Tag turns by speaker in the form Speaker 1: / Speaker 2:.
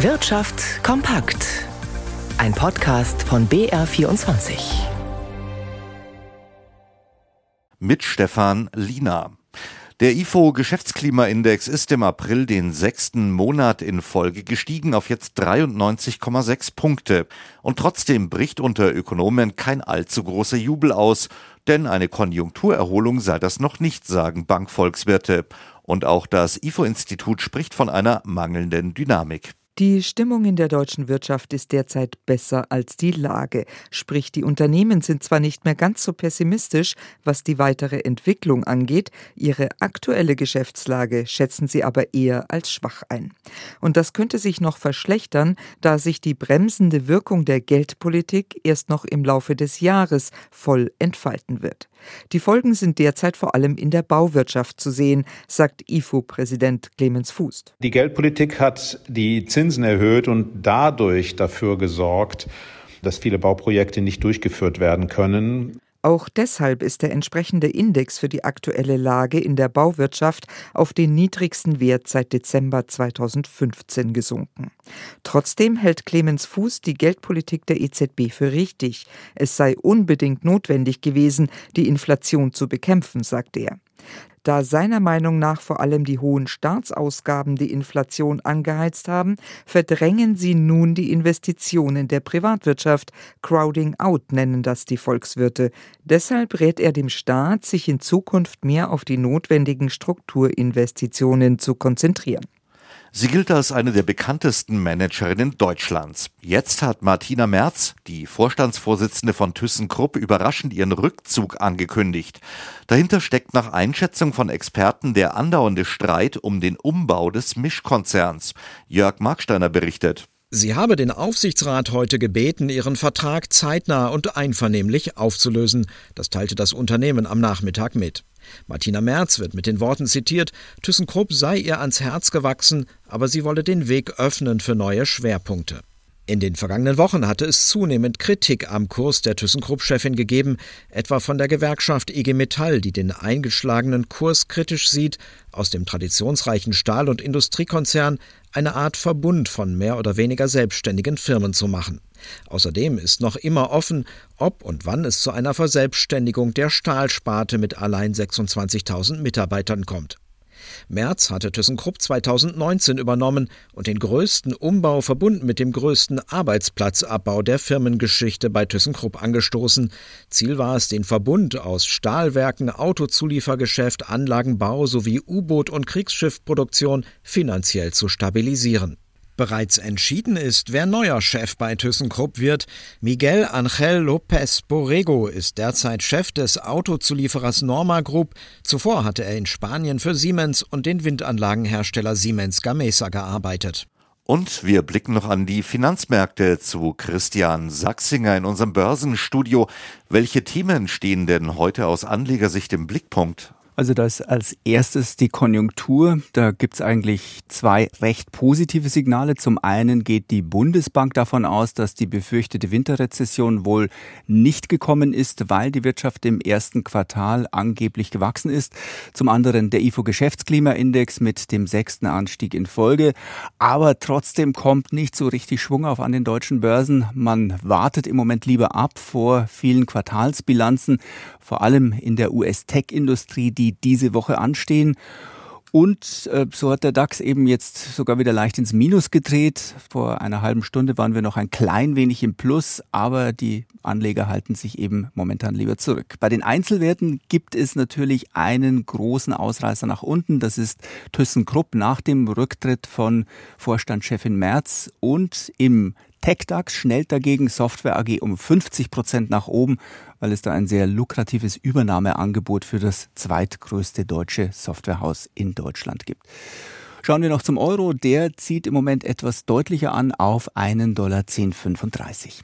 Speaker 1: Wirtschaft kompakt. Ein Podcast von BR24.
Speaker 2: Mit Stefan Lina. Der IFO Geschäftsklimaindex ist im April den sechsten Monat in Folge gestiegen auf jetzt 93,6 Punkte. Und trotzdem bricht unter Ökonomen kein allzu großer Jubel aus, denn eine Konjunkturerholung sei das noch nicht, sagen Bankvolkswirte. Und auch das IFO-Institut spricht von einer mangelnden Dynamik.
Speaker 3: Die Stimmung in der deutschen Wirtschaft ist derzeit besser als die Lage. Sprich, die Unternehmen sind zwar nicht mehr ganz so pessimistisch, was die weitere Entwicklung angeht, ihre aktuelle Geschäftslage schätzen sie aber eher als schwach ein. Und das könnte sich noch verschlechtern, da sich die bremsende Wirkung der Geldpolitik erst noch im Laufe des Jahres voll entfalten wird. Die Folgen sind derzeit vor allem in der Bauwirtschaft zu sehen, sagt IFO-Präsident Clemens Fuß.
Speaker 4: Die Geldpolitik hat die Zinsen erhöht und dadurch dafür gesorgt, dass viele Bauprojekte nicht durchgeführt werden können.
Speaker 3: Auch deshalb ist der entsprechende Index für die aktuelle Lage in der Bauwirtschaft auf den niedrigsten Wert seit Dezember 2015 gesunken. Trotzdem hält Clemens Fuß die Geldpolitik der EZB für richtig. Es sei unbedingt notwendig gewesen, die Inflation zu bekämpfen, sagt er da seiner Meinung nach vor allem die hohen Staatsausgaben die Inflation angeheizt haben, verdrängen sie nun die Investitionen der Privatwirtschaft. Crowding out nennen das die Volkswirte. Deshalb rät er dem Staat, sich in Zukunft mehr auf die notwendigen Strukturinvestitionen zu konzentrieren.
Speaker 2: Sie gilt als eine der bekanntesten Managerinnen Deutschlands. Jetzt hat Martina Merz, die Vorstandsvorsitzende von ThyssenKrupp, überraschend ihren Rückzug angekündigt. Dahinter steckt nach Einschätzung von Experten der andauernde Streit um den Umbau des Mischkonzerns. Jörg Marksteiner berichtet.
Speaker 5: Sie habe den Aufsichtsrat heute gebeten, ihren Vertrag zeitnah und einvernehmlich aufzulösen. Das teilte das Unternehmen am Nachmittag mit. Martina Merz wird mit den Worten zitiert, ThyssenKrupp sei ihr ans Herz gewachsen, aber sie wolle den Weg öffnen für neue Schwerpunkte. In den vergangenen Wochen hatte es zunehmend Kritik am Kurs der ThyssenKrupp-Chefin gegeben, etwa von der Gewerkschaft IG Metall, die den eingeschlagenen Kurs kritisch sieht, aus dem traditionsreichen Stahl- und Industriekonzern eine Art Verbund von mehr oder weniger selbstständigen Firmen zu machen. Außerdem ist noch immer offen, ob und wann es zu einer Verselbstständigung der Stahlsparte mit allein 26.000 Mitarbeitern kommt. Merz hatte ThyssenKrupp 2019 übernommen und den größten Umbau verbunden mit dem größten Arbeitsplatzabbau der Firmengeschichte bei ThyssenKrupp angestoßen. Ziel war es, den Verbund aus Stahlwerken, Autozuliefergeschäft, Anlagenbau sowie U-Boot- und Kriegsschiffproduktion finanziell zu stabilisieren. Bereits entschieden ist, wer neuer Chef bei ThyssenKrupp wird. Miguel Angel López Borrego ist derzeit Chef des Autozulieferers Norma Group. Zuvor hatte er in Spanien für Siemens und den Windanlagenhersteller Siemens Gamesa gearbeitet.
Speaker 2: Und wir blicken noch an die Finanzmärkte zu Christian Sachsinger in unserem Börsenstudio. Welche Themen stehen denn heute aus Anlegersicht im Blickpunkt?
Speaker 6: Also das als erstes die Konjunktur. Da gibt's eigentlich zwei recht positive Signale. Zum einen geht die Bundesbank davon aus, dass die befürchtete Winterrezession wohl nicht gekommen ist, weil die Wirtschaft im ersten Quartal angeblich gewachsen ist. Zum anderen der IFO Geschäftsklimaindex mit dem sechsten Anstieg in Folge. Aber trotzdem kommt nicht so richtig Schwung auf an den deutschen Börsen. Man wartet im Moment lieber ab vor vielen Quartalsbilanzen, vor allem in der US-Tech-Industrie, die die diese Woche anstehen. Und äh, so hat der DAX eben jetzt sogar wieder leicht ins Minus gedreht. Vor einer halben Stunde waren wir noch ein klein wenig im Plus, aber die Anleger halten sich eben momentan lieber zurück. Bei den Einzelwerten gibt es natürlich einen großen Ausreißer nach unten. Das ist ThyssenKrupp nach dem Rücktritt von Vorstandschefin Merz und im TechDAX schnellt dagegen Software AG um 50 Prozent nach oben, weil es da ein sehr lukratives Übernahmeangebot für das zweitgrößte deutsche Softwarehaus in Deutschland gibt. Schauen wir noch zum Euro. Der zieht im Moment etwas deutlicher an auf einen Dollar 1035.